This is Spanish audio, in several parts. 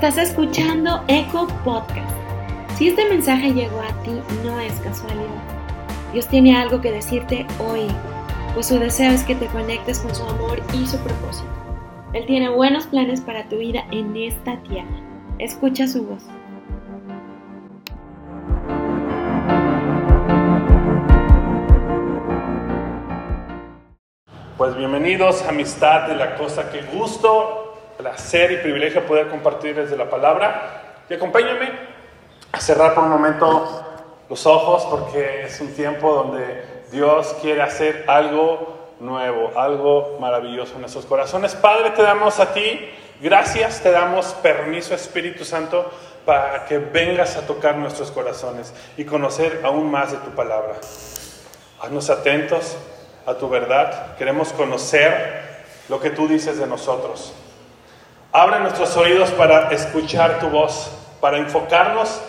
Estás escuchando Eco Podcast. Si este mensaje llegó a ti, no es casualidad. Dios tiene algo que decirte hoy, pues su deseo es que te conectes con su amor y su propósito. Él tiene buenos planes para tu vida en esta tierra. Escucha su voz. Pues bienvenidos, amistad de la cosa, qué gusto, placer y privilegio poder compartir desde la palabra. Y acompáñame a cerrar por un momento los ojos porque es un tiempo donde Dios quiere hacer algo nuevo, algo maravilloso en nuestros corazones. Padre, te damos a ti gracias, te damos permiso, Espíritu Santo, para que vengas a tocar nuestros corazones y conocer aún más de tu palabra. Haznos atentos a tu verdad, queremos conocer lo que tú dices de nosotros. Abre nuestros oídos para escuchar tu voz, para enfocarnos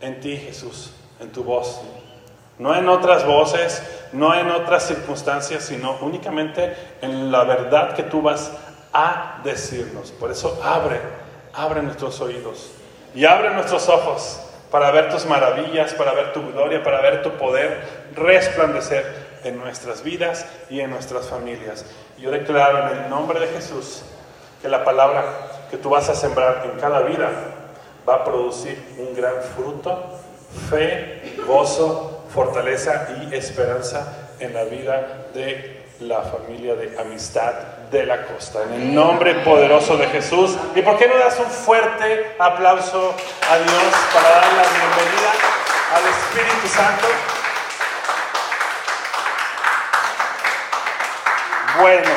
en ti, Jesús, en tu voz. No en otras voces, no en otras circunstancias, sino únicamente en la verdad que tú vas a decirnos. Por eso abre, abre nuestros oídos y abre nuestros ojos para ver tus maravillas, para ver tu gloria, para ver tu poder resplandecer en nuestras vidas y en nuestras familias. Yo declaro en el nombre de Jesús que la palabra que tú vas a sembrar en cada vida va a producir un gran fruto, fe, gozo, fortaleza y esperanza en la vida de la familia de amistad de la costa. En el nombre poderoso de Jesús. ¿Y por qué no das un fuerte aplauso a Dios para dar la bienvenida al Espíritu Santo? Bueno,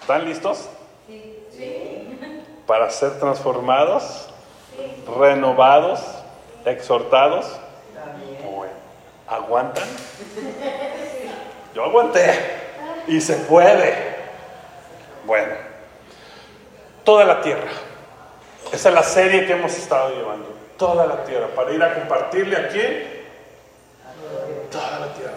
¿están listos? Para ser transformados, renovados, exhortados. Bueno, ¿aguantan? Yo aguanté. Y se puede. Bueno, toda la tierra. Esa es la serie que hemos estado llevando. Toda la tierra. Para ir a compartirle aquí. Toda la tierra.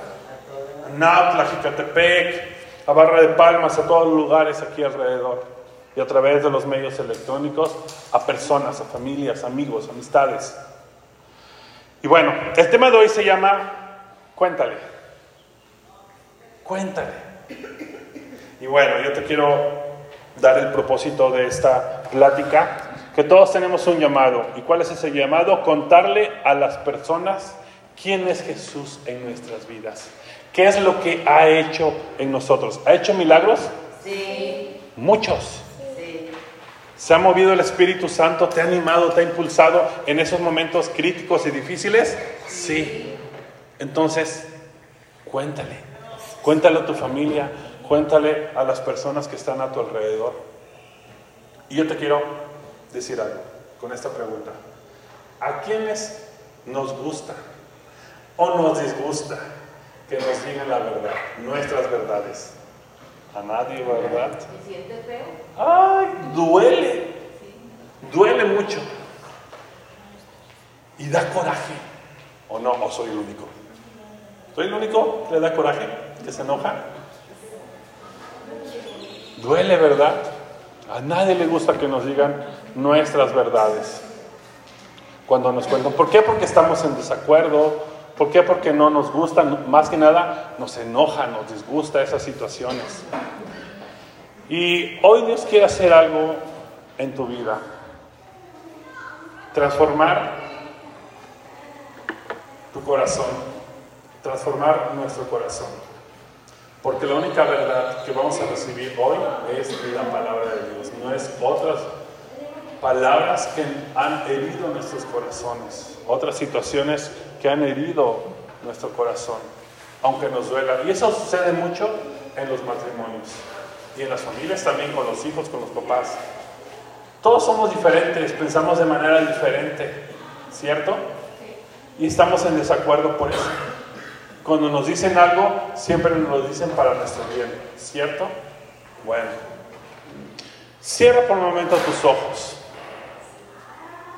A Nautla, Jicatepec, a Barra de Palmas, a todos los lugares aquí alrededor. Y a través de los medios electrónicos a personas, a familias, amigos, amistades. Y bueno, el tema de hoy se llama Cuéntale. Cuéntale. Y bueno, yo te quiero dar el propósito de esta plática, que todos tenemos un llamado. ¿Y cuál es ese llamado? Contarle a las personas quién es Jesús en nuestras vidas. ¿Qué es lo que ha hecho en nosotros? ¿Ha hecho milagros? Sí. Muchos. ¿Se ha movido el Espíritu Santo? ¿Te ha animado, te ha impulsado en esos momentos críticos y difíciles? Sí. Entonces, cuéntale. Cuéntale a tu familia, cuéntale a las personas que están a tu alrededor. Y yo te quiero decir algo con esta pregunta. ¿A quiénes nos gusta o nos disgusta que nos digan la verdad, nuestras verdades? A nadie, ¿verdad? ¿Se siente feo? ¡Ay! Duele. Duele mucho. Y da coraje. ¿O no? ¿O soy el único? ¿Soy el único que le da coraje? ¿Que se enoja? Duele, ¿verdad? A nadie le gusta que nos digan nuestras verdades. Cuando nos cuentan. ¿Por qué? Porque estamos en desacuerdo. ¿Por qué? Porque no nos gustan. Más que nada nos enoja, nos disgusta esas situaciones. Y hoy Dios quiere hacer algo en tu vida. Transformar tu corazón. Transformar nuestro corazón. Porque la única verdad que vamos a recibir hoy es la palabra de Dios. No es otras palabras que han herido nuestros corazones. Otras situaciones que han herido nuestro corazón. Aunque nos duela. Y eso sucede mucho en los matrimonios. Y en las familias también, con los hijos, con los papás. Todos somos diferentes, pensamos de manera diferente, ¿cierto? Y estamos en desacuerdo por eso. Cuando nos dicen algo, siempre nos lo dicen para nuestro bien, ¿cierto? Bueno, cierra por un momento tus ojos.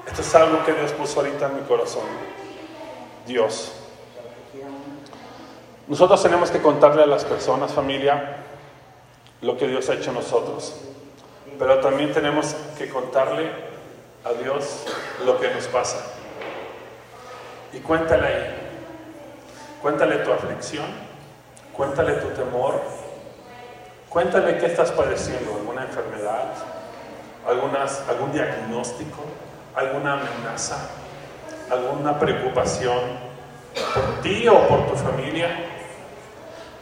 Esto es algo que Dios puso ahorita en mi corazón. Dios. Nosotros tenemos que contarle a las personas, familia, lo que Dios ha hecho en nosotros. pero también tenemos que contarle a Dios lo que nos pasa. Y cuéntale ahí. Cuéntale tu aflicción, cuéntale tu temor, cuéntale qué estás padeciendo, alguna enfermedad, algunas, algún diagnóstico, alguna amenaza, alguna preocupación por ti o por tu familia.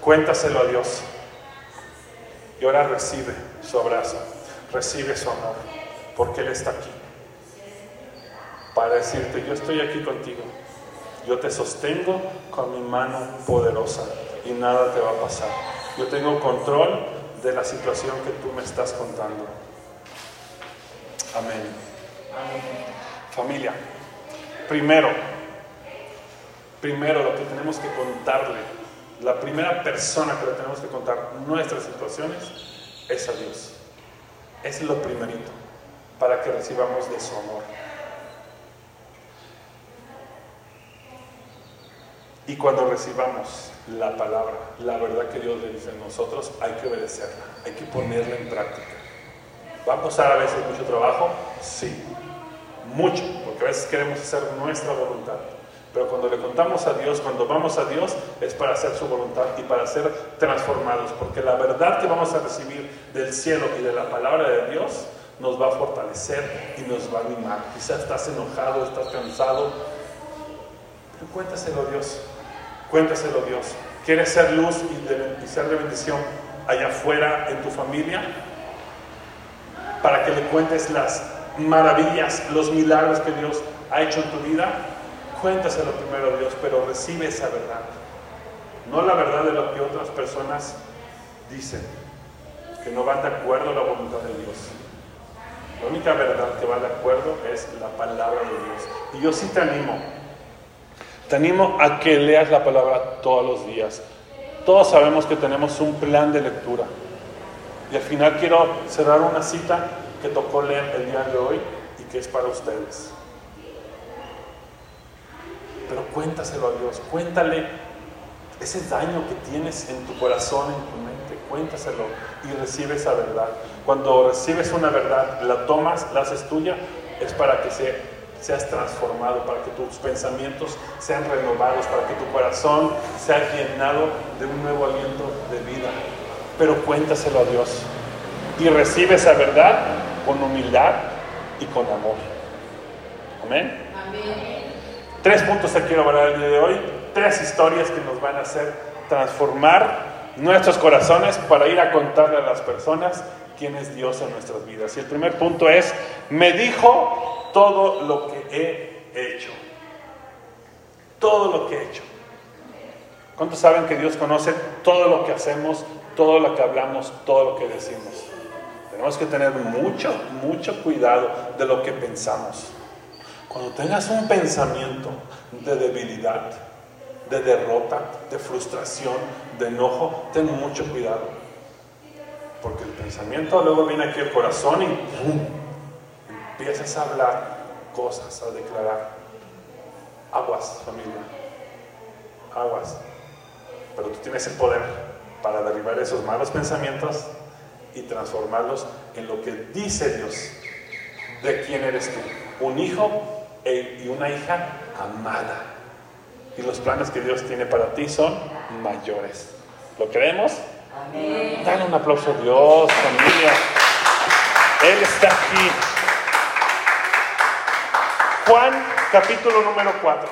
Cuéntaselo a Dios. Y ahora recibe su abrazo, recibe su amor, porque Él está aquí. Para decirte, yo estoy aquí contigo. Yo te sostengo con mi mano poderosa y nada te va a pasar. Yo tengo control de la situación que tú me estás contando. Amén. Familia, primero, primero lo que tenemos que contarle, la primera persona que le tenemos que contar nuestras situaciones es a Dios. Es lo primerito para que recibamos de su amor. Y cuando recibamos la palabra, la verdad que Dios le dice a nosotros, hay que obedecerla, hay que ponerla en práctica. ¿Va a costar a veces mucho trabajo? Sí, mucho, a veces queremos hacer nuestra voluntad. Pero cuando le contamos a Dios, cuando vamos a Dios, es para hacer su voluntad y para ser transformados, porque la verdad que vamos a recibir del cielo y de la palabra de Dios nos va a fortalecer y nos va a animar. Quizás estás enojado, estás cansado, pero cuéntaselo Dios. Cuéntaselo Dios. ¿Quieres ser luz y, de, y, ser de bendición allá afuera en tu familia? Para que le cuentes las maravillas, los milagros que Dios ha hecho en tu vida. Cuéntaselo primero a Dios, pero recibe esa verdad. No la verdad de lo que otras personas dicen, que no van de acuerdo a la voluntad de Dios. La única verdad que va de acuerdo es la palabra de Dios. Y yo sí te animo, te animo a que leas la palabra todos los días. Todos sabemos que tenemos un plan de lectura. Y al final quiero cerrar una cita que tocó leer el día de hoy y que es para ustedes. Pero cuéntaselo a Dios, cuéntale ese daño que tienes en tu corazón, en tu mente, cuéntaselo y recibe esa verdad. Cuando recibes una verdad, la tomas, la haces tuya, es para que se seas transformado, para que tus pensamientos sean renovados, para que tu corazón sea llenado de un nuevo aliento de vida. Pero cuéntaselo a Dios y recibe esa verdad con humildad y con amor. Amén. Amén. Tres puntos te quiero hablar el día de hoy, tres historias que nos van a hacer transformar nuestros corazones para ir a contarle a las personas quién es Dios en nuestras vidas. Y el primer punto es, me dijo todo lo que he hecho. Todo lo que he hecho. ¿Cuántos saben que Dios conoce todo lo que hacemos, todo lo que hablamos, todo lo que decimos? Tenemos que tener mucho, mucho cuidado de lo que pensamos. Cuando tengas un pensamiento de debilidad, de derrota, de frustración, de enojo, ten mucho cuidado. Porque el pensamiento luego viene aquí al corazón y ¡pum! empiezas a hablar cosas, a declarar. Aguas, familia. Aguas. Pero tú tienes el poder para derribar esos malos pensamientos y transformarlos en lo que dice Dios de quién eres tú. Un hijo y una hija amada. Y los planes que Dios tiene para ti son mayores. ¿Lo creemos? Amén. Dale un aplauso a Dios, familia. Él está aquí. Juan capítulo número 4.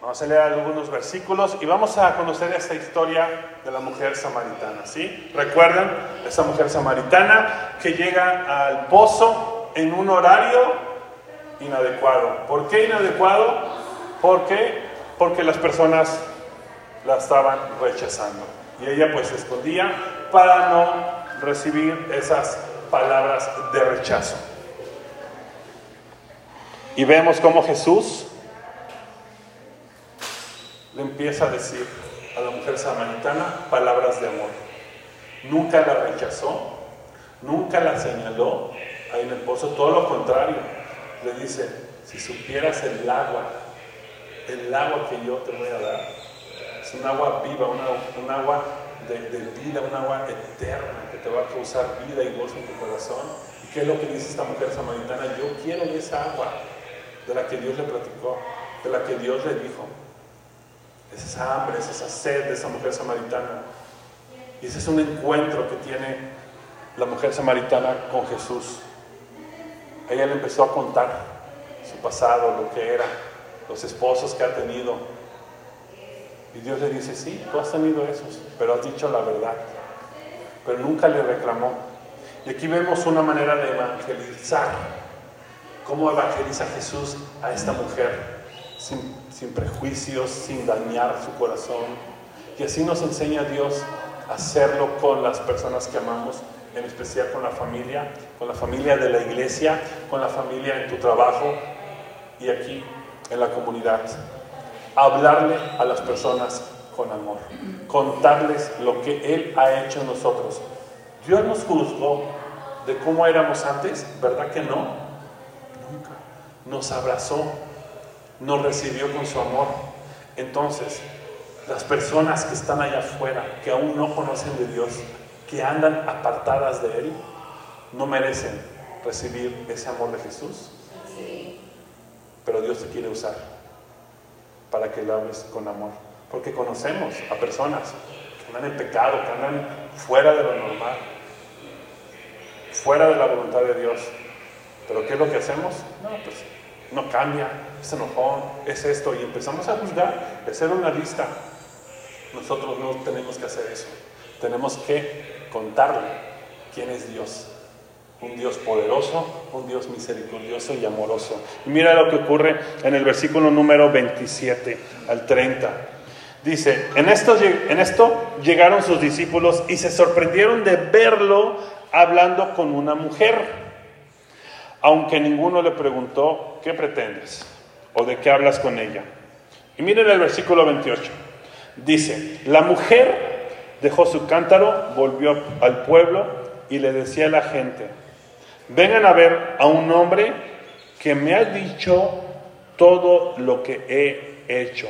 Vamos a leer algunos versículos y vamos a conocer esta historia de la mujer samaritana. ¿sí? Recuerden, esa mujer samaritana que llega al pozo en un horario inadecuado. ¿Por qué inadecuado? ¿Por qué? Porque las personas la estaban rechazando. Y ella pues se escondía para no recibir esas palabras de rechazo. Y vemos cómo Jesús le empieza a decir a la mujer samaritana palabras de amor. Nunca la rechazó, nunca la señaló ahí en el pozo, todo lo contrario. Le dice, si supieras el agua, el agua que yo te voy a dar, es un agua viva, un agua de, de vida, un agua eterna que te va a causar vida y gozo en tu corazón. ¿Y qué es lo que dice esta mujer samaritana? Yo quiero esa agua de la que Dios le platicó, de la que Dios le dijo. Es esa hambre, es esa sed de esa mujer samaritana. Y ese es un encuentro que tiene la mujer samaritana con Jesús. Ella le empezó a contar su pasado, lo que era, los esposos que ha tenido. Y Dios le dice, sí, tú has tenido esos, pero has dicho la verdad. Pero nunca le reclamó. Y aquí vemos una manera de evangelizar. ¿Cómo evangeliza Jesús a esta mujer? Sin, sin prejuicios, sin dañar su corazón. Y así nos enseña Dios a hacerlo con las personas que amamos, en especial con la familia, con la familia de la iglesia, con la familia en tu trabajo y aquí en la comunidad. Hablarle a las personas con amor, contarles lo que Él ha hecho en nosotros. Dios nos juzgó de cómo éramos antes, ¿verdad que no? Nunca. Nos abrazó, nos recibió con su amor. Entonces, las personas que están allá afuera, que aún no conocen de Dios, que andan apartadas de Él, no merecen recibir ese amor de Jesús. Pero Dios te quiere usar para que le hables con amor. Porque conocemos a personas que andan en pecado, que andan fuera de lo normal, fuera de la voluntad de Dios. Pero ¿qué es lo que hacemos? No, pues no cambia, es enojón, es esto, y empezamos a juzgar, a hacer una lista. Nosotros no tenemos que hacer eso. Tenemos que contarle quién es Dios. Un Dios poderoso, un Dios misericordioso y amoroso. Y mira lo que ocurre en el versículo número 27 al 30. Dice, en esto, en esto llegaron sus discípulos y se sorprendieron de verlo hablando con una mujer, aunque ninguno le preguntó, ¿qué pretendes? ¿O de qué hablas con ella? Y miren el versículo 28. Dice, la mujer dejó su cántaro, volvió al pueblo y le decía a la gente, vengan a ver a un hombre que me ha dicho todo lo que he hecho.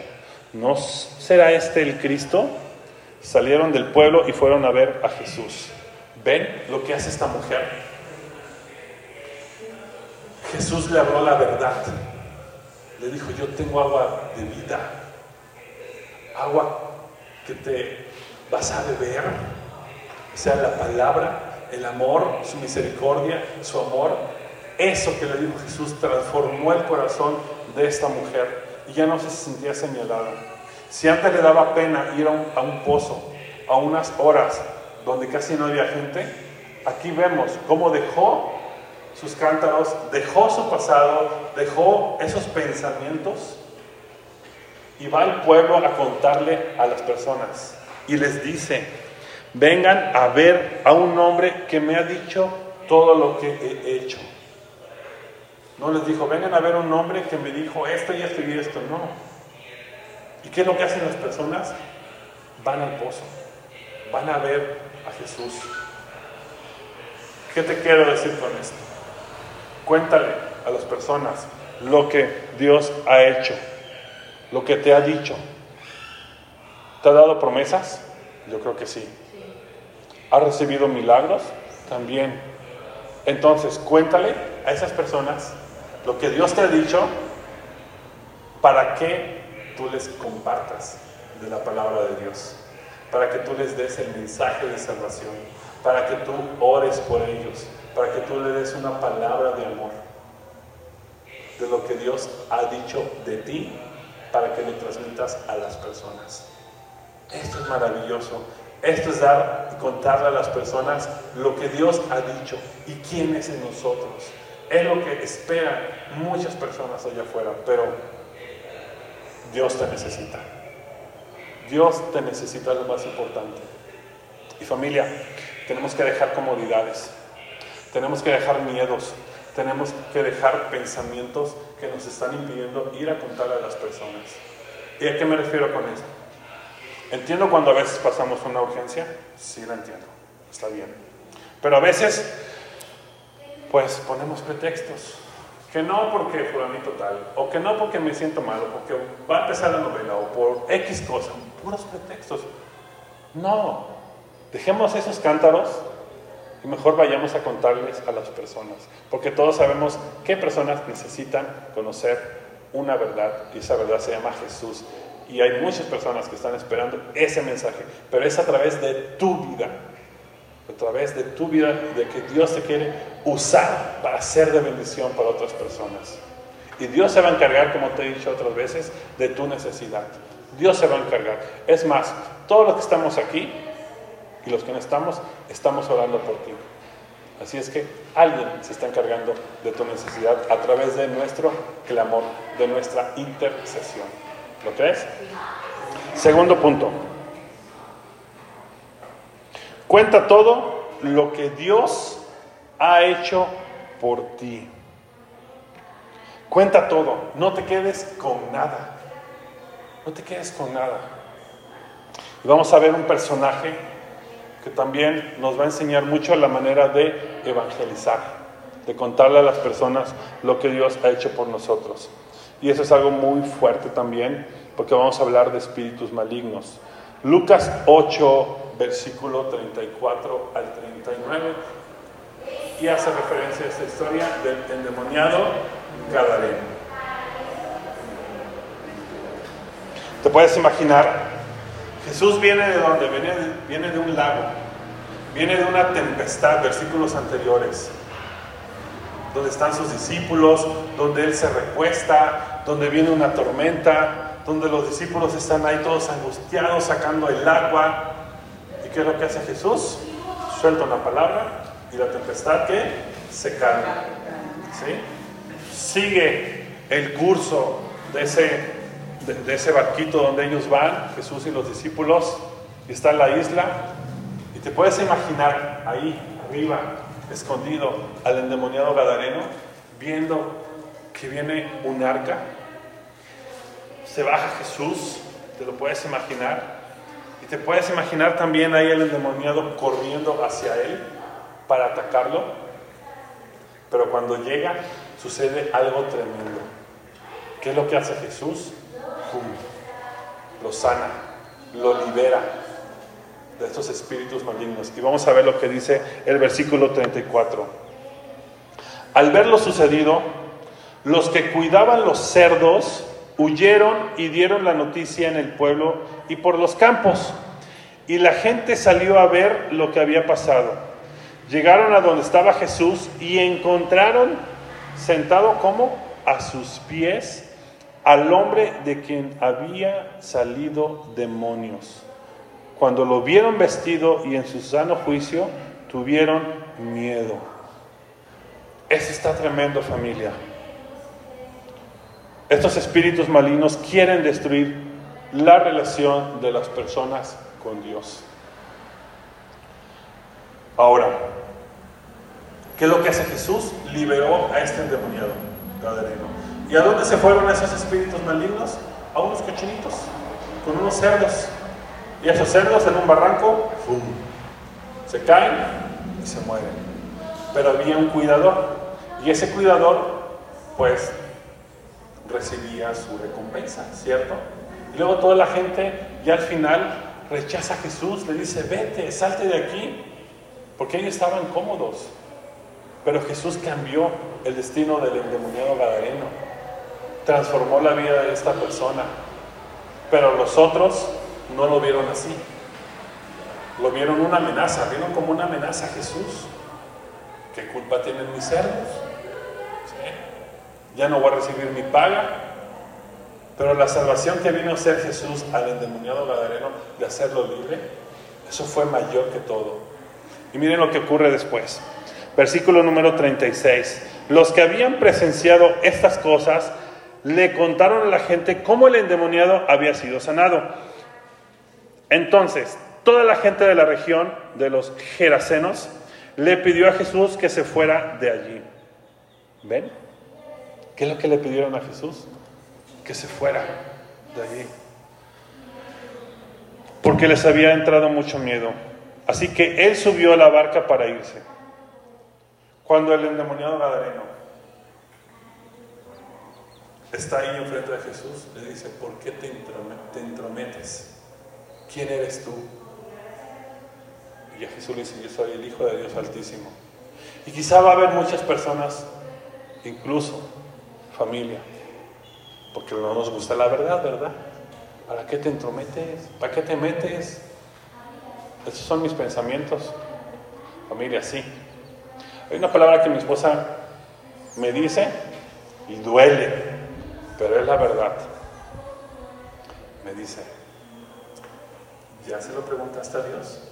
¿No será este el Cristo? Salieron del pueblo y fueron a ver a Jesús. ¿Ven lo que hace esta mujer? Jesús le habló la verdad. Le dijo, yo tengo agua de vida. Agua que te vas a beber. O sea, la palabra, el amor, su misericordia, su amor. Eso que le dijo Jesús transformó el corazón de esta mujer y ya no se sentía señalada. Si antes le daba pena ir a un, a un pozo, a unas horas donde casi no había gente, aquí vemos cómo dejó sus cántaros, dejó su pasado, dejó esos pensamientos y va al pueblo a contarle a las personas y les dice, vengan a ver a un hombre que me ha dicho todo lo que he hecho. No les dijo, vengan a ver a un hombre que me dijo esto y esto y esto, no. ¿Y qué es lo que hacen las personas? Van al pozo, van a ver a Jesús. ¿Qué te quiero decir con esto? Cuéntale a las personas lo que Dios ha hecho, lo que te ha dicho. ¿Te ha dado promesas? Yo creo que sí. ¿Ha recibido milagros? También. Entonces, cuéntale a esas personas lo que Dios te ha dicho para que tú les compartas de la palabra de Dios, para que tú les des el mensaje de salvación, para que tú ores por ellos, para que tú le des una palabra de amor, de lo que Dios ha dicho de ti, para que lo transmitas a las personas. Esto es maravilloso. Esto es dar y contarle a las personas lo que Dios ha dicho y quién es en nosotros. Es lo que esperan muchas personas allá afuera, pero Dios te necesita. Dios te necesita lo más importante. Y familia, tenemos que dejar comodidades, tenemos que dejar miedos, tenemos que dejar pensamientos que nos están impidiendo ir a contarle a las personas. ¿Y a qué me refiero con esto? Entiendo cuando a veces pasamos una urgencia, sí la entiendo, está bien. Pero a veces, pues ponemos pretextos. Que no porque fulanito tal, o que no porque me siento mal, o porque va a empezar la novela, o por X cosa, puros pretextos. No, Dejemos esos cántaros y mejor vayamos a contarles a las personas, porque todos sabemos qué personas necesitan conocer una verdad y esa verdad se llama Jesús. Y hay muchas personas que están esperando ese mensaje, pero es a través de tu vida, a través de tu vida, de que Dios te quiere usar para ser de bendición para otras personas. Y Dios se va a encargar, como te he dicho otras veces, de tu necesidad. Dios se va a encargar. Es más, todos los que estamos aquí y los que no estamos, estamos orando por ti. Así es que alguien se está encargando de tu necesidad a través de nuestro clamor, de nuestra intercesión. ¿Lo crees? Segundo punto. Cuenta todo lo que Dios ha hecho por ti. Cuenta todo, no te quedes con nada. No te quedes con nada. Y vamos a ver un personaje que también nos va a enseñar mucho la manera de evangelizar, de contarle a las personas lo que Dios ha hecho por nosotros. Y eso es algo muy fuerte también, porque vamos a hablar de espíritus malignos. Lucas 8, versículo 34 al 39, y hace referencia a esta historia del endemoniado Gadareno. Te puedes imaginar Jesús viene de donde? Viene, viene de un lago, viene de una tempestad, versículos anteriores, donde están sus discípulos, donde Él se recuesta, donde viene una tormenta, donde los discípulos están ahí todos angustiados sacando el agua. ¿Y qué es lo que hace Jesús? Suelta una palabra y la tempestad que se calma. Sigue el curso de ese de, ese barquito donde ellos van, Jesús y los discípulos, y está en la isla, y te puedes imaginar ahí arriba, escondido, al endemoniado Gadareno, viendo que viene un arca, se baja Jesús, te lo puedes imaginar, y te puedes imaginar también ahí el endemoniado corriendo hacia él para atacarlo, pero cuando llega sucede algo tremendo. ¿Qué es lo que hace Jesús? Lo sana, lo libera de estos espíritus malignos. Y vamos a ver lo que dice el versículo 34. Al ver lo sucedido, los que cuidaban los cerdos huyeron y dieron la noticia en el pueblo y por los campos. Y la gente salió a ver lo que había pasado. Llegaron a donde estaba Jesús y encontraron sentado como a sus pies al hombre de quien había salido demonios. Cuando lo vieron vestido y en su sano juicio, tuvieron miedo. Eso está tremendo familia. Estos espíritus malignos quieren destruir la relación de las personas con Dios. Ahora, ¿qué es lo que hace Jesús? Liberó a este endemoniado, Gadareno. ¿Y a dónde se fueron esos espíritus malignos? A unos cochinitos, con unos cerdos. Y esos cerdos en un barranco, ¡fum! se caen y se mueren. Pero había un cuidador. Y ese cuidador, pues, recibía su recompensa, ¿cierto? Y luego toda la gente, ya al final, rechaza a Jesús, le dice, vete, salte de aquí, porque ellos estaban cómodos. Pero Jesús cambió el destino del endemoniado Gadareno transformó la vida de esta persona. Pero los otros no lo vieron así. Lo vieron una amenaza, vieron como una amenaza a Jesús. ¿Qué culpa tienen mis cerdos? Ya no voy a recibir mi paga. Pero la salvación que vino a hacer Jesús al endemoniado Gadareno de hacerlo libre, eso fue mayor que todo. Y miren lo que ocurre después. Versículo número 36. Los que habían presenciado estas cosas le contaron a la gente cómo el endemoniado había sido sanado. Entonces, toda la gente de la región de los Gerasenos le pidió a Jesús que se fuera de allí. ¿Ven? ¿Qué es lo que le pidieron a Jesús? Que se fuera de allí. Porque les había entrado mucho miedo. Así que él subió a la barca para irse. Cuando el endemoniado Gadareno está ahí enfrente de Jesús, le dice, ¿por qué te, entrometes? ¿Quién eres tú? Y a Jesús le dice, yo soy el Hijo de Dios Altísimo. Y quizá va a haber muchas personas, incluso familia, porque no nos gusta la verdad, ¿verdad? ¿Para qué te entrometes? ¿Para qué te metes? Esos son mis pensamientos. Familia, sí. Hay una palabra que mi esposa me dice y duele, pero es la verdad. Me dice, ¿ya se lo preguntaste a Dios?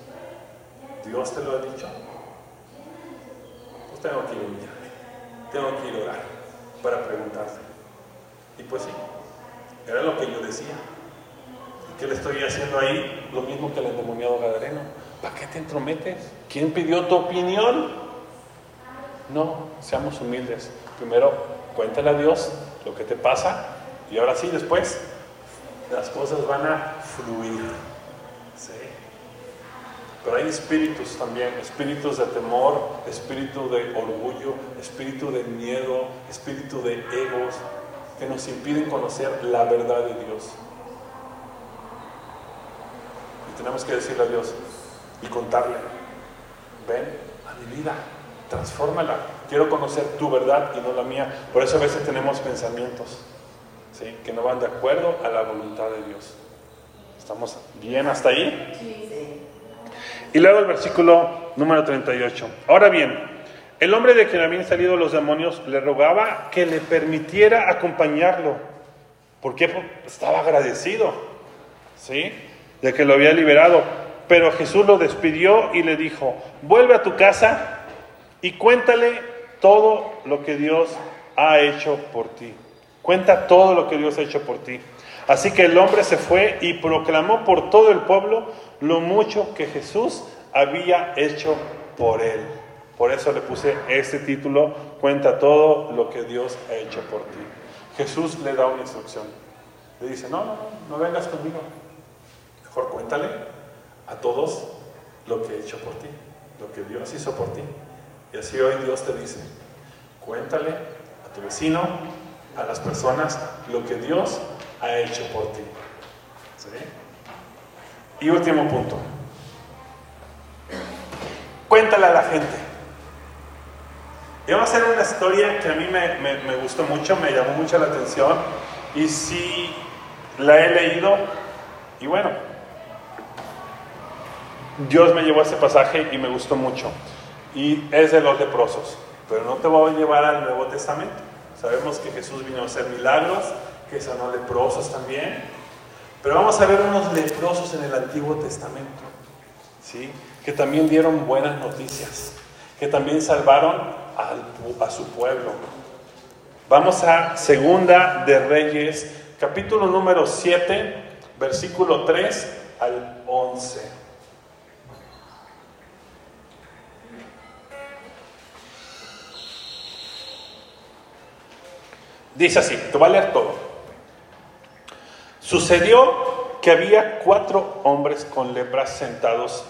¿Dios te lo ha dicho? Pues tengo que ir humillarme, tengo que ir a orar para preguntarle. Y pues sí, era lo que yo decía. ¿Y qué le estoy haciendo ahí? Lo mismo que el endemoniado gadareno. ¿Para qué te entrometes? ¿Quién pidió tu opinión? No, seamos humildes. Primero, cuéntale a Dios lo que te pasa y ahora sí, después, las cosas van a fluir. Pero hay espíritus también, espíritus de temor, espíritu de orgullo, espíritu de miedo, espíritu de egos, que nos impiden conocer la verdad de Dios. Y tenemos que decirle a Dios y contarle, ven a mi vida, transfórmala, quiero conocer tu verdad y no la mía. Por eso a veces tenemos pensamientos que no van de acuerdo a la voluntad de Dios. ¿Estamos bien hasta ahí? Sí. Y luego el versículo número 38. Ahora bien, el hombre de quien habían salido los demonios le rogaba que le permitiera acompañarlo. Porque estaba agradecido. De que lo había liberado. Pero Jesús lo despidió y le dijo, vuelve a tu casa y cuéntale todo lo que Dios ha hecho por ti. Cuenta todo lo que Dios ha hecho por ti. Así que el hombre se fue y proclamó por todo el pueblo lo mucho que Jesús había hecho por él. Por eso le puse este título, cuenta todo lo que Dios ha hecho por ti. Jesús le da una instrucción. Le dice, no, no, no, no vengas conmigo. Mejor cuéntale a todos lo que he hecho por ti, lo que Dios hizo por ti. Y así hoy Dios te dice, cuéntale a tu vecino, a las personas, lo que Dios ha hecho por ti. Y último punto. Cuéntale a la gente. Y vamos a hacer una historia que a mí me, gustó mucho, me llamó mucho la atención. Y sí la he leído. Y bueno, Dios me llevó a ese pasaje y me gustó mucho. Y es de los leprosos. Pero no te voy a llevar al Nuevo Testamento. Sabemos que Jesús vino a hacer milagros, que sanó leprosos también. Pero vamos a ver unos leprosos en el Antiguo Testamento, ¿sí? que también dieron buenas noticias, que también salvaron al, a su pueblo. Vamos a Segunda de Reyes, capítulo número 7, versículo 3 al 11. Dice así, te voy a leer todo. Sucedió que había cuatro hombres con lepras sentados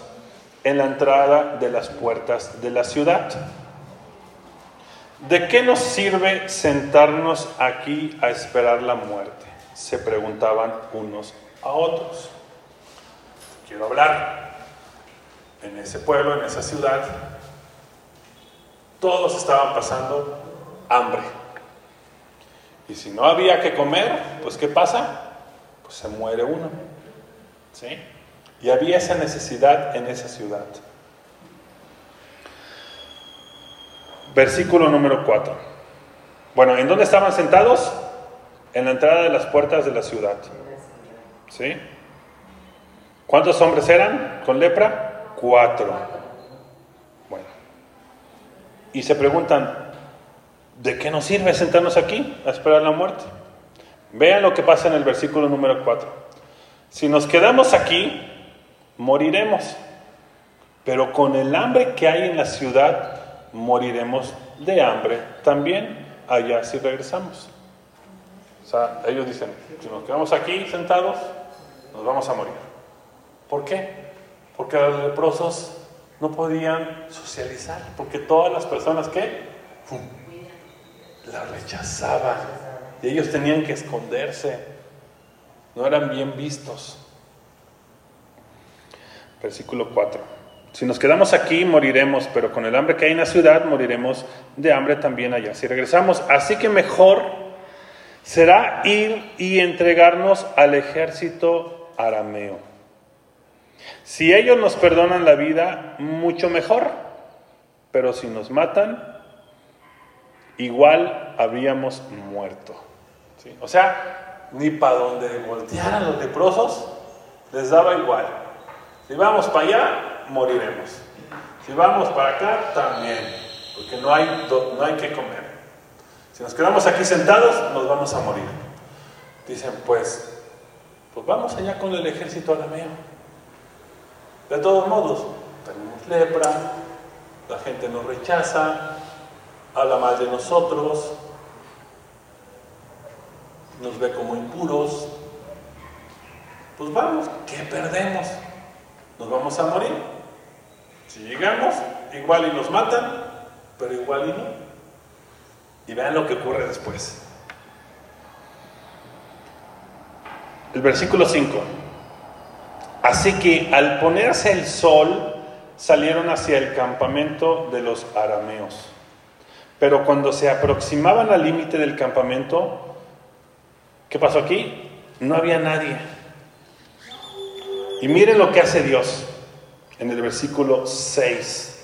en la entrada de las puertas de la ciudad. ¿De qué nos sirve sentarnos aquí a esperar la muerte? Se preguntaban unos a otros. Quiero hablar. En ese pueblo, en esa ciudad, todos estaban pasando hambre. Y si no había que comer, pues ¿qué pasa? Pues se muere uno. ¿Sí? Y había esa necesidad en esa ciudad. Versículo número 4. Bueno, ¿en dónde estaban sentados? En la entrada de las puertas de la ciudad. ¿Sí? ¿Cuántos hombres eran con lepra? Cuatro. Bueno. Y se preguntan, ¿de qué nos sirve sentarnos aquí a esperar la muerte? Vean lo que pasa en el versículo número 4. Si nos quedamos aquí, moriremos. Pero con el hambre que hay en la ciudad, moriremos de hambre también allá si regresamos. O sea, ellos dicen, si nos quedamos aquí sentados, nos vamos a morir. ¿Por qué? Porque los leprosos no podían socializar, porque todas las personas que la rechazaban y ellos tenían que esconderse, no eran bien vistos. Versículo 4. Si nos quedamos aquí, moriremos, pero con el hambre que hay en la ciudad, moriremos de hambre también allá. Si regresamos, así que mejor será ir y entregarnos al ejército arameo. Si ellos nos perdonan la vida, mucho mejor, pero si nos matan, igual habríamos muerto. O sea, ni para donde voltearan los leprosos, les daba igual. Si vamos para allá, moriremos. Si vamos para acá, también, porque no hay, no hay que comer. Si nos quedamos aquí sentados, nos vamos a morir. Dicen, pues, pues vamos allá con el ejército arameo. De todos modos, tenemos lepra, la gente nos rechaza, habla mal de nosotros, nos ve como impuros. Pues vamos, ¿qué perdemos? Nos vamos a morir. Si llegamos, igual y nos matan, pero igual y no. Y vean lo que ocurre después. El versículo 5. Así que al ponerse el sol, salieron hacia el campamento de los arameos. Pero cuando se aproximaban al límite del campamento, ¿qué pasó aquí? No había nadie. Y miren lo que hace Dios en el versículo 6.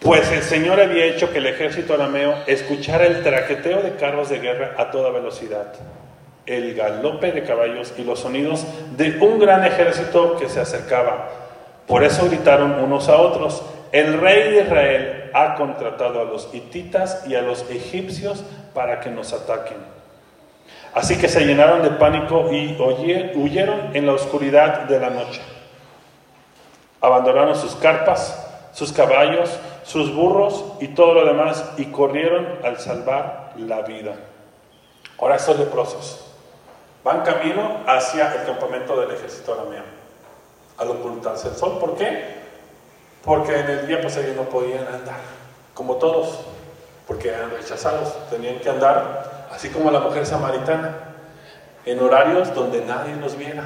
Pues el Señor había hecho que el ejército arameo escuchara el traqueteo de carros de guerra a toda velocidad el galope de caballos y los sonidos de un gran ejército que se acercaba. Por eso gritaron unos a otros, el rey de Israel ha contratado a los hititas y a los egipcios para que nos ataquen. Así que se llenaron de pánico y huyeron en la oscuridad de la noche. Abandonaron sus carpas, sus caballos, sus burros y todo lo demás y corrieron al salvar la vida. Ahora esos leprosos Van camino hacia el campamento del ejército arameo, al ocultarse el sol. ¿Por qué? Porque en el día pues ellos no podían andar, como todos, porque eran rechazados, tenían que andar, así como la mujer samaritana, en horarios donde nadie los viera,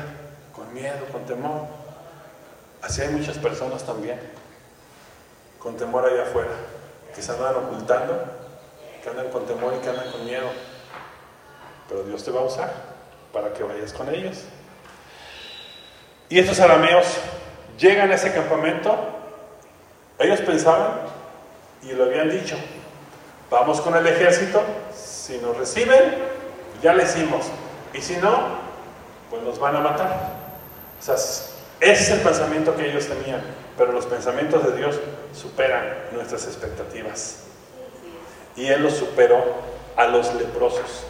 con miedo, con temor. Así hay muchas personas también, con temor allá afuera, que se andan ocultando, que andan con temor y que andan con miedo. Pero Dios te va a usar para que vayas con ellos. Y estos arameos llegan a ese campamento, ellos pensaban y lo habían dicho, vamos con el ejército, si nos reciben, ya le hicimos, y si no, pues nos van a matar. O sea, es el pensamiento que ellos tenían, pero los pensamientos de Dios superan nuestras expectativas. Y Él los superó a los leprosos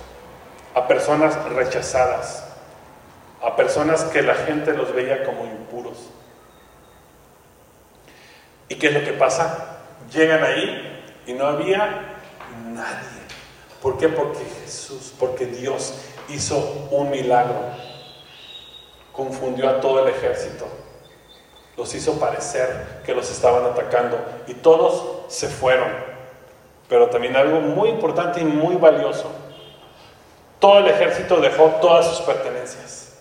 a personas rechazadas, a personas que la gente los veía como impuros. ¿Y qué es lo que pasa? Llegan ahí y no había nadie. ¿Por qué? Porque Jesús, porque Dios hizo un milagro. Confundió a todo el ejército. Los hizo parecer que los estaban atacando y todos se fueron. Pero también algo muy importante y muy valioso todo el ejército dejó todas sus pertenencias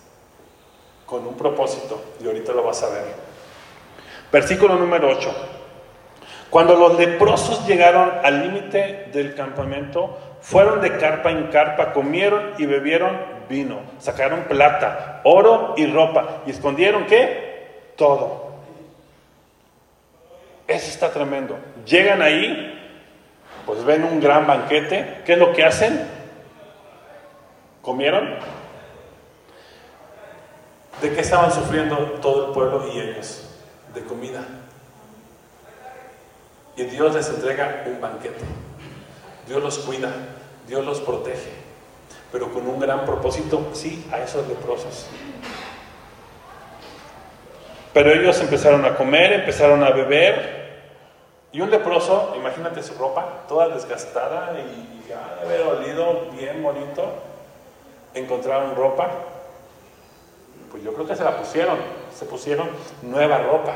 con un propósito y ahorita lo vas a ver. Versículo número 8. Cuando los leprosos llegaron al límite del campamento, fueron de carpa en carpa, comieron y bebieron vino, sacaron plata, oro y ropa y escondieron qué? Todo. Eso está tremendo. Llegan ahí, pues ven un gran banquete. ¿Qué es lo que hacen? ¿Comieron? ¿De qué estaban sufriendo todo el pueblo y ellos? De comida. Y Dios les entrega un banquete. Dios los cuida, Dios los protege, pero con un gran propósito, sí, a esos leprosos. Pero ellos empezaron a comer, empezaron a beber, y un leproso, imagínate su ropa, toda desgastada y ya de haber olido bien bonito, encontraron ropa, pues yo creo que se la pusieron, se pusieron nueva ropa.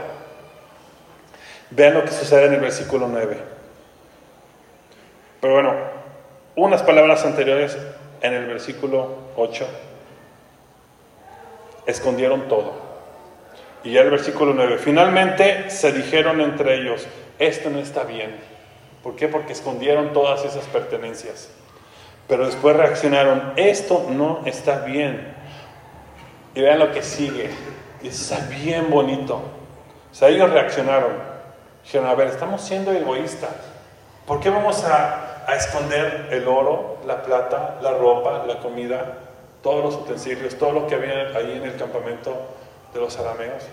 Vean lo que sucede en el versículo 9. Pero bueno, unas palabras anteriores en el versículo 8. Escondieron todo. Y ya el versículo 9, finalmente se dijeron entre ellos, esto no está bien. ¿Por qué? Porque escondieron todas esas pertenencias. Pero después reaccionaron, esto no está bien. Y vean lo que sigue. Y está bien bonito. O sea, ellos reaccionaron. Dijeron, a ver, estamos siendo egoístas. ¿Por qué vamos a, a esconder el oro, la plata, la ropa, la comida, todos los utensilios, todo lo que había ahí en el campamento de los arameos?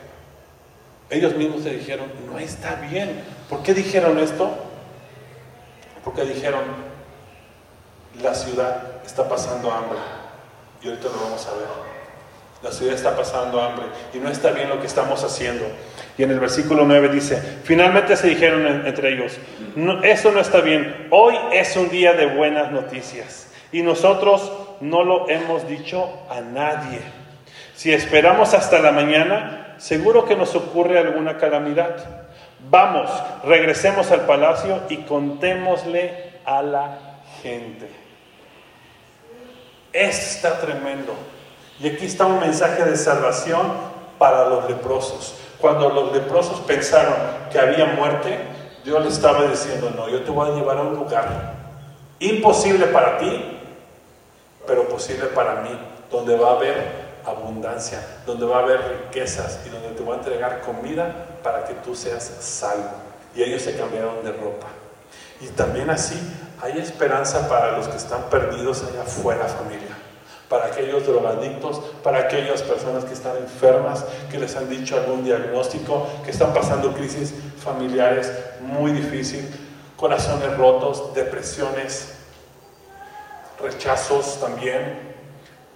Ellos mismos se dijeron, no está bien. ¿Por qué dijeron esto? Porque dijeron, la ciudad está pasando hambre. Y ahorita lo vamos a ver. La ciudad está pasando hambre y no está bien lo que estamos haciendo. Y en el versículo 9 dice, finalmente se dijeron en- entre ellos, no, eso no está bien, hoy es un día de buenas noticias y nosotros no lo hemos dicho a nadie. Si esperamos hasta la mañana, seguro que nos ocurre alguna calamidad. Vamos, regresemos al palacio y contémosle a la gente. Está tremendo. Y aquí está un mensaje de salvación para los leprosos. Cuando los leprosos pensaron que había muerte, Dios les estaba diciendo, no, yo te voy a llevar a un lugar imposible para ti, pero posible para mí, donde va a haber abundancia, donde va a haber riquezas y donde te voy a entregar comida para que tú seas salvo. Y ellos se cambiaron de ropa. Y también así hay esperanza para los que están perdidos allá afuera, familia. Para aquellos drogadictos, para aquellas personas que están enfermas, que les han dicho algún diagnóstico, que están pasando crisis familiares muy difíciles, corazones rotos, depresiones, rechazos también.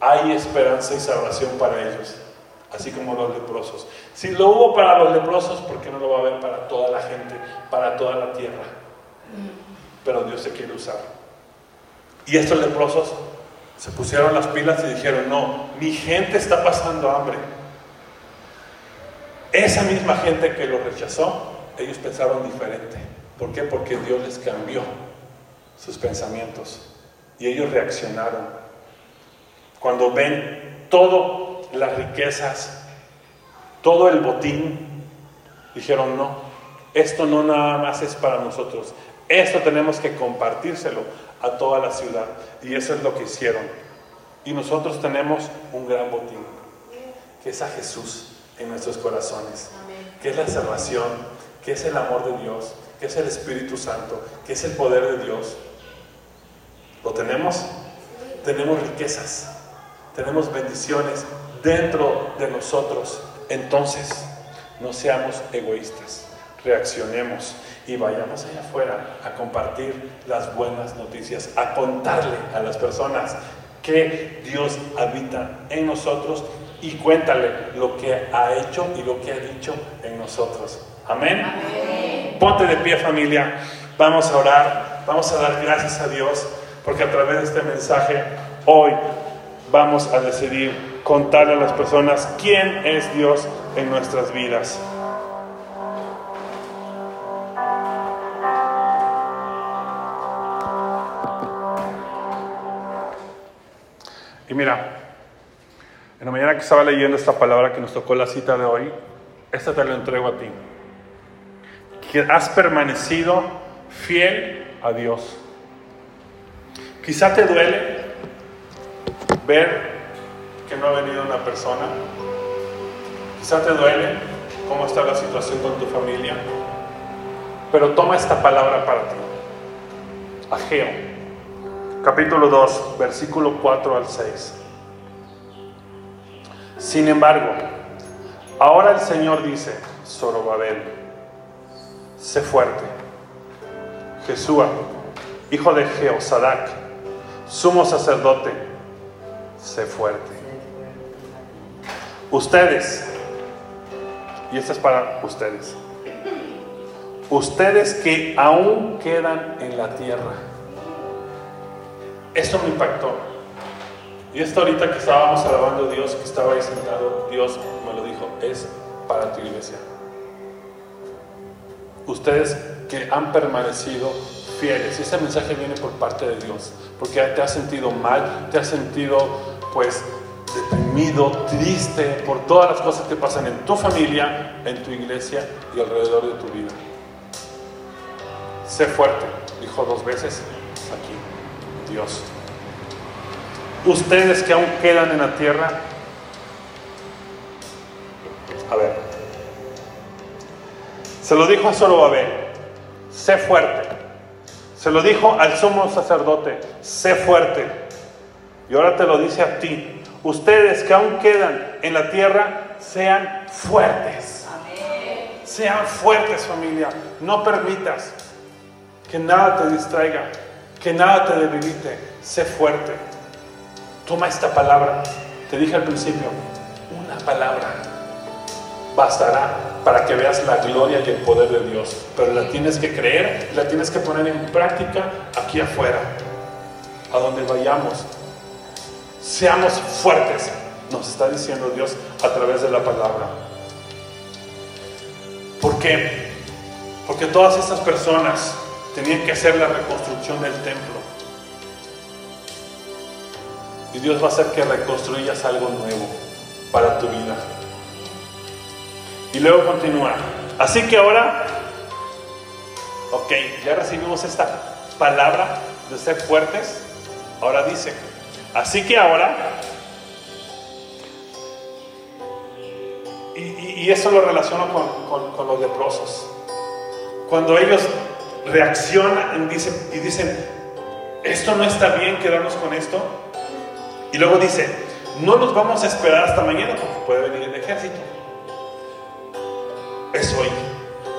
Hay esperanza y salvación para ellos, así como los leprosos. Si lo hubo para los leprosos, ¿por qué no lo va a haber para toda la gente, para toda la tierra? Pero Dios se quiere usar. Y estos leprosos se pusieron las pilas y dijeron, no, mi gente está pasando hambre. Esa misma gente que lo rechazó, ellos pensaron diferente. ¿Por qué? Porque Dios les cambió sus pensamientos y ellos reaccionaron. Cuando ven todas las riquezas, todo el botín, dijeron, no, esto no nada más es para nosotros, esto tenemos que compartírselo a toda la ciudad. Y eso es lo que hicieron. Y nosotros tenemos un gran botín, que es a Jesús en nuestros corazones, que es la salvación, que es el amor de Dios, que es el Espíritu Santo, que es el poder de Dios. ¿Lo tenemos? Tenemos riquezas, tenemos bendiciones dentro de nosotros. Entonces, no seamos egoístas, reaccionemos y vayamos allá afuera a compartir las buenas noticias, a contarle a las personas que Dios habita en nosotros y cuéntale lo que ha hecho y lo que ha dicho en nosotros. Amén. Ponte de pie familia, vamos a orar, vamos a dar gracias a Dios porque a través de este mensaje hoy vamos a decidir contarle a las personas quién es Dios en nuestras vidas. Mira, en la mañana que estaba leyendo esta palabra que nos tocó la cita de hoy, esta te la entrego a ti. Que has permanecido fiel a Dios. Quizá te duele ver que no ha venido una persona. Quizá te duele cómo está la situación con tu familia. Pero toma esta palabra para ti. Ageo, capítulo 2, versículo 4 al 6. Sin embargo, ahora el Señor dice, Zorobabel, sé fuerte. Jesúa, hijo de Jehozadak, sumo sacerdote, sé fuerte. Ustedes, y esto es para ustedes, ustedes que aún quedan en la tierra. Esto me impactó. Y esto ahorita que estábamos alabando a Dios, que estaba ahí sentado, Dios me lo dijo, es para tu iglesia. Ustedes que han permanecido fieles. Y ese mensaje viene por parte de Dios, porque te has sentido mal, te has sentido pues deprimido, triste por todas las cosas que pasan en tu familia, en tu iglesia y alrededor de tu vida. Sé fuerte, dijo dos veces aquí Dios. Ustedes que aún quedan en la tierra, a ver, se lo dijo a Zorobabel, sé fuerte. Se lo dijo al sumo sacerdote, sé fuerte. Y ahora te lo dice a ti. Ustedes que aún quedan en la tierra, sean fuertes. Sean fuertes familia. No permitas que nada te distraiga, que nada te debilite. Sé fuerte. Toma esta palabra. Te dije al principio, una palabra bastará para que veas la gloria y el poder de Dios. Pero la tienes que creer, la tienes que poner en práctica aquí afuera, a donde vayamos. Seamos fuertes, nos está diciendo Dios a través de la palabra. ¿Por qué? Porque todas estas personas tenían que hacer la reconstrucción del templo. Y Dios va a hacer que reconstruyas algo nuevo para tu vida. Y luego continúa. Así que ahora, ok, ya recibimos esta palabra de ser fuertes. Ahora dice, así que ahora, y, eso lo relaciono con, con, los leprosos. Cuando ellos reaccionan dicen, y dicen, esto no está bien quedarnos con esto. Y luego dice, no nos vamos a esperar hasta mañana porque puede venir el ejército es hoy.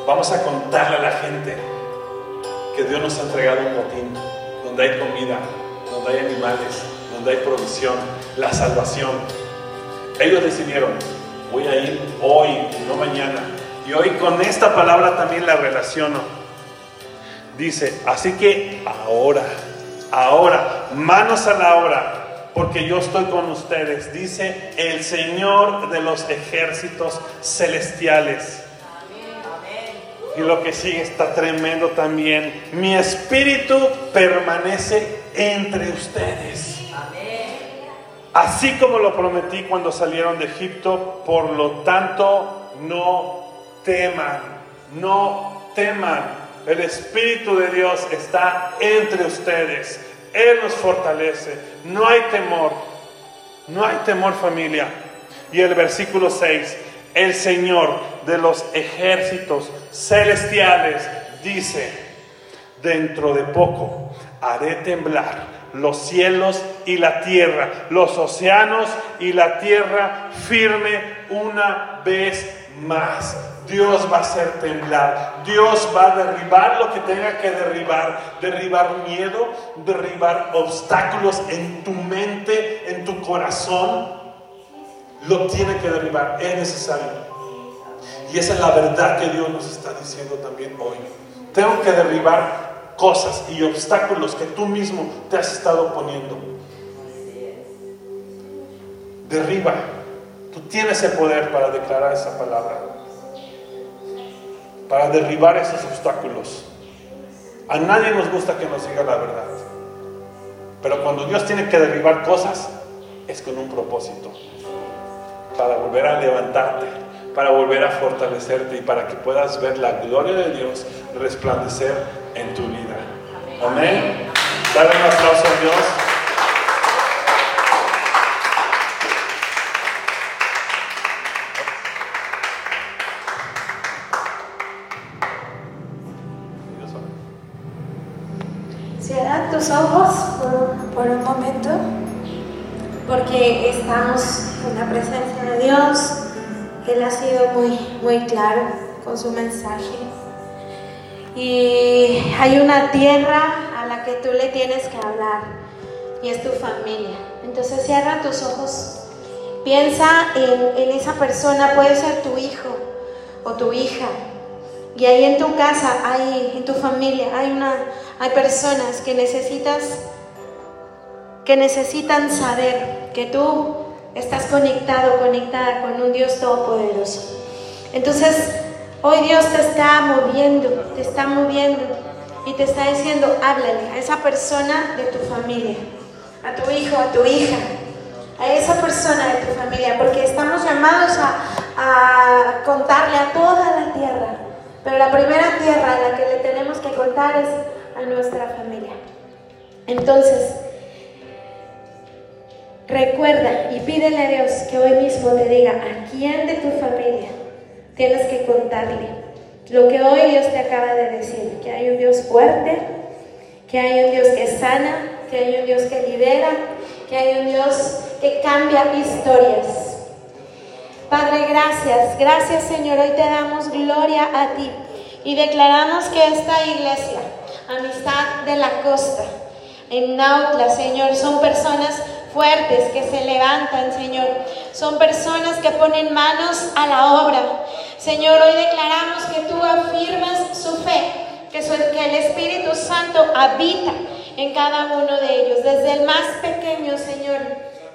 Vamos a contarle a la gente que Dios nos ha entregado un botín donde hay comida, donde hay animales, donde hay provisión, la salvación. Ellos decidieron, voy a ir hoy, no mañana. Y hoy con esta palabra también la relaciono. Dice, así que ahora, ahora, manos a la obra, porque yo estoy con ustedes, dice el Señor de los ejércitos celestiales. Y lo que sigue está tremendo también. Mi espíritu permanece entre ustedes. Así como lo prometí cuando salieron de Egipto, por lo tanto, no teman, no teman. El Espíritu de Dios está entre ustedes. Él nos fortalece. No hay temor. No hay temor familia. Y el versículo 6, el Señor de los ejércitos celestiales dice, dentro de poco haré temblar los cielos y la tierra, los océanos y la tierra firme una vez más. Dios va a hacer temblar, Dios va a derribar lo que tenga que derribar, derribar miedo, derribar obstáculos en tu mente, en tu corazón, lo tiene que derribar, es necesario. Y esa es la verdad que Dios nos está diciendo también hoy. Tengo que derribar cosas y obstáculos que tú mismo te has estado poniendo. Derriba. Tú tienes el poder para declarar esa palabra. Para derribar esos obstáculos. A nadie nos gusta que nos diga la verdad. Pero cuando Dios tiene que derribar cosas, es con un propósito para volver a levantarte, para volver a fortalecerte y para que puedas ver la gloria de Dios resplandecer en tu vida. Amén. Dale un aplauso a Dios. Estamos en la presencia de Dios. Él ha sido muy, muy claro con su mensaje. Y hay una tierra a la que tú le tienes que hablar y es tu familia. Entonces cierra tus ojos. Piensa en, en esa persona, puede ser tu hijo o tu hija. Y ahí en tu casa, hay, en tu familia, hay, una, hay personas que necesitas que necesitan saber que tú estás conectado, conectada con un Dios todopoderoso. Entonces, hoy Dios te está moviendo, te está moviendo y te está diciendo, háblale a esa persona de tu familia, a tu hijo, a tu hija, a esa persona de tu familia, porque estamos llamados a, a contarle a toda la tierra. Pero la primera tierra a la que le tenemos que contar es a nuestra familia. Entonces, recuerda y pídele a Dios que hoy mismo te diga a quién de tu familia tienes que contarle lo que hoy Dios te acaba de decir, que hay un Dios fuerte, que hay un Dios que sana, que hay un Dios que libera, que hay un Dios que cambia historias. Padre, gracias, gracias Señor, hoy te damos gloria a ti y declaramos que esta iglesia, Amistad de la Costa, en Nautla, Señor, son personas fuertes que se levantan, Señor. Son personas que ponen manos a la obra. Señor, hoy declaramos que tú afirmas su fe, que, el Espíritu Santo habita en cada uno de ellos, desde el más pequeño, Señor,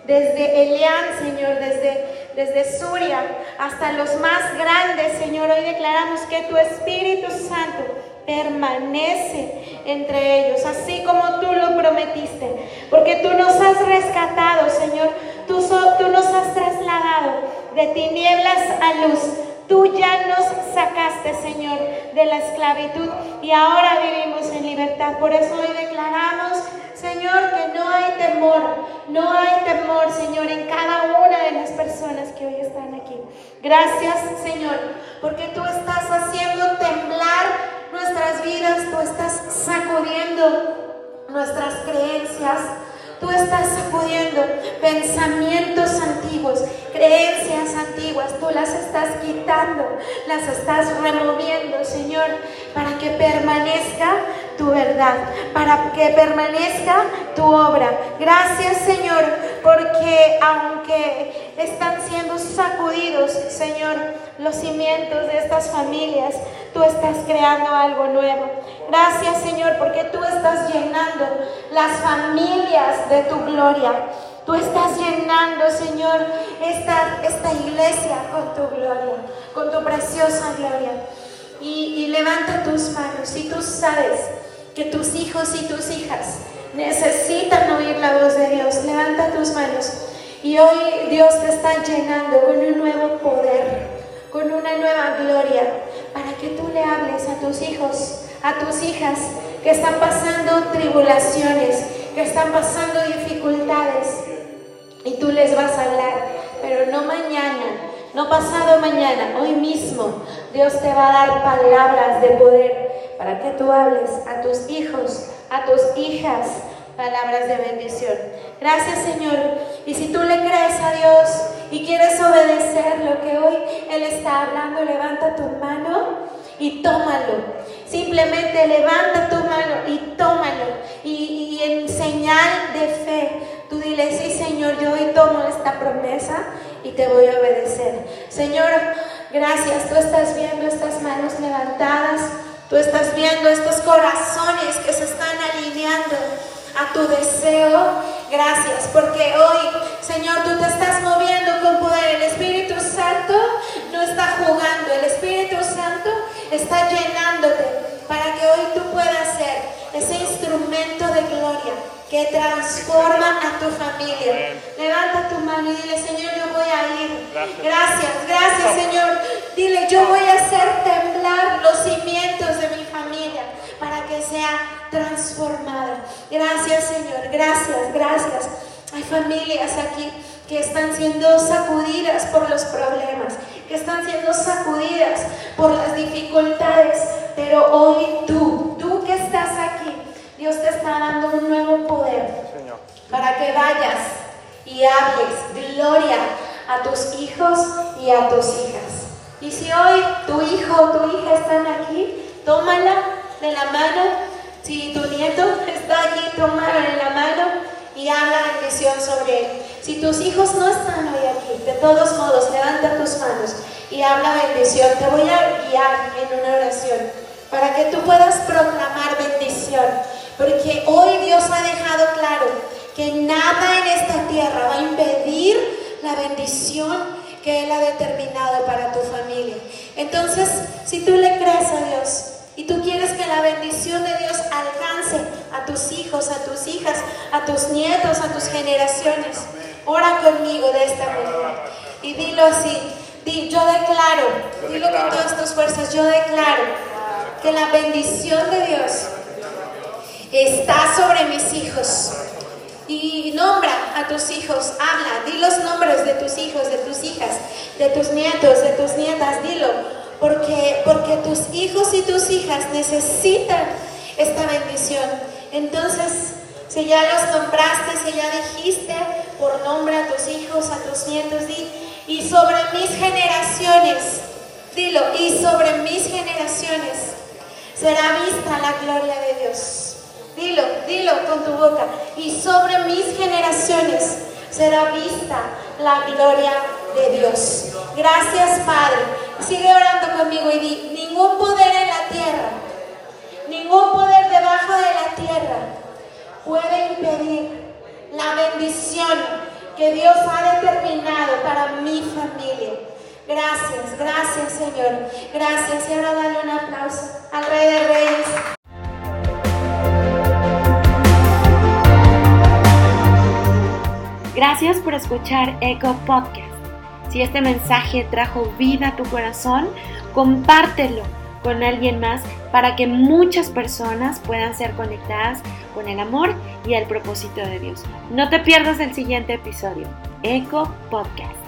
desde Elián, Señor, desde, desde Suria hasta los más grandes, Señor. Hoy declaramos que tu Espíritu Santo permanece entre ellos, así como tú lo prometiste, porque tú nos has rescatado, Señor, tú, tú nos has trasladado de tinieblas a luz. Tú ya nos sacaste, Señor, de la esclavitud y ahora vivimos en libertad. Por eso hoy declaramos, Señor, que no hay temor, no hay temor, Señor, en cada una de las personas que hoy están aquí. Gracias, Señor, porque tú estás haciendo temblar nuestras vidas, tú estás sacudiendo nuestras creencias, tú estás sacudiendo pensamientos antiguos, creencias antiguas, tú las estás quitando, las estás removiendo, Señor, para que permanezca tu verdad, para que permanezca tu obra. Gracias, Señor, porque aunque están siendo sacudidos, Señor, los cimientos de estas familias, tú estás creando algo nuevo. Gracias, Señor, porque tú estás llenando las familias de tu gloria. Tú estás llenando, Señor, esta, esta iglesia con tu gloria, con tu preciosa gloria. Y, y levanta tus manos y tú sabes que tus hijos y tus hijas necesitan oír la voz de Dios. Levanta tus manos. Y hoy Dios te está llenando con un nuevo poder, con una nueva gloria, para que tú le hables a tus hijos, a tus hijas que están pasando tribulaciones, que están pasando dificultades. Y tú les vas a hablar, pero no mañana, no pasado mañana, hoy mismo Dios te va a dar palabras de poder para que tú hables a tus hijos, a tus hijas, palabras de bendición. Gracias Señor. Y si tú le crees a Dios y quieres obedecer lo que hoy Él está hablando, levanta tu mano y tómalo. Simplemente levanta tu mano y tómalo. Y, en señal de fe, tú dile, sí Señor, yo hoy tomo esta promesa y te voy a obedecer. Señor, gracias. Tú estás viendo estas manos levantadas. Tú estás viendo estos corazones que se están alineando a tu deseo. Gracias, porque hoy, Señor, tú te estás moviendo con poder. El Espíritu Santo no está jugando, el Espíritu Santo está llenándote para que hoy tú puedas ser ese instrumento de gloria que transforma a tu familia. Levanta tu mano y dile, Señor, yo voy a ir. Gracias, gracias, Señor. Dile, yo voy a hacer temblar los cimientos de mi familia para que sea transformada. Gracias, Señor. Gracias, gracias. Hay familias aquí que están siendo sacudidas por los problemas, que están siendo sacudidas por las dificultades, pero hoy tú, tú que estás aquí, Dios te está dando un nuevo poder para que vayas y hables gloria a tus hijos y a tus hijas. Y si hoy tu hijo o tu hija están aquí, tómala de la mano. Si tu nieto está allí, tómala de la mano y habla bendición sobre él. Si tus hijos no están hoy aquí, de todos modos, levanta tus manos y habla bendición. Te voy a guiar en una oración para que tú puedas proclamar bendición. Porque hoy Dios ha dejado claro que nada en esta tierra va a impedir la bendición que Él ha determinado para tu familia. Entonces, si tú le crees a Dios y tú quieres que la bendición de Dios alcance a tus hijos, a tus hijas, a tus nietos, a tus generaciones, Ora conmigo de esta manera. Y dilo así. Di, yo declaro, dilo con todas tus fuerzas, yo declaro que la bendición de Dios está sobre mis hijos. Y nombra a tus hijos, habla, di los nombres de tus hijos, de tus hijas, de tus nietos, de tus nietas, dilo, porque, porque tus hijos y tus hijas necesitan esta bendición. Entonces, si ya los nombraste, si ya dijiste por nombre a tus hijos, a tus nietos, di, y sobre mis generaciones, dilo, y sobre mis generaciones será vista la gloria de Dios. Dilo, dilo con tu boca. Y sobre mis generaciones será vista la gloria de Dios. Gracias, Padre. Sigue orando conmigo y di, ningún poder en la tierra, ningún poder debajo de la tierra puede impedir la bendición que Dios ha determinado para mi familia. Gracias, gracias Señor. Gracias. Y ahora dale un aplauso al Rey de Reyes. Gracias por escuchar Eco Podcast. Si este mensaje trajo vida a tu corazón, compártelo con alguien más para que muchas personas puedan ser conectadas con el amor y el propósito de Dios. No te pierdas el siguiente episodio. Eco Podcast.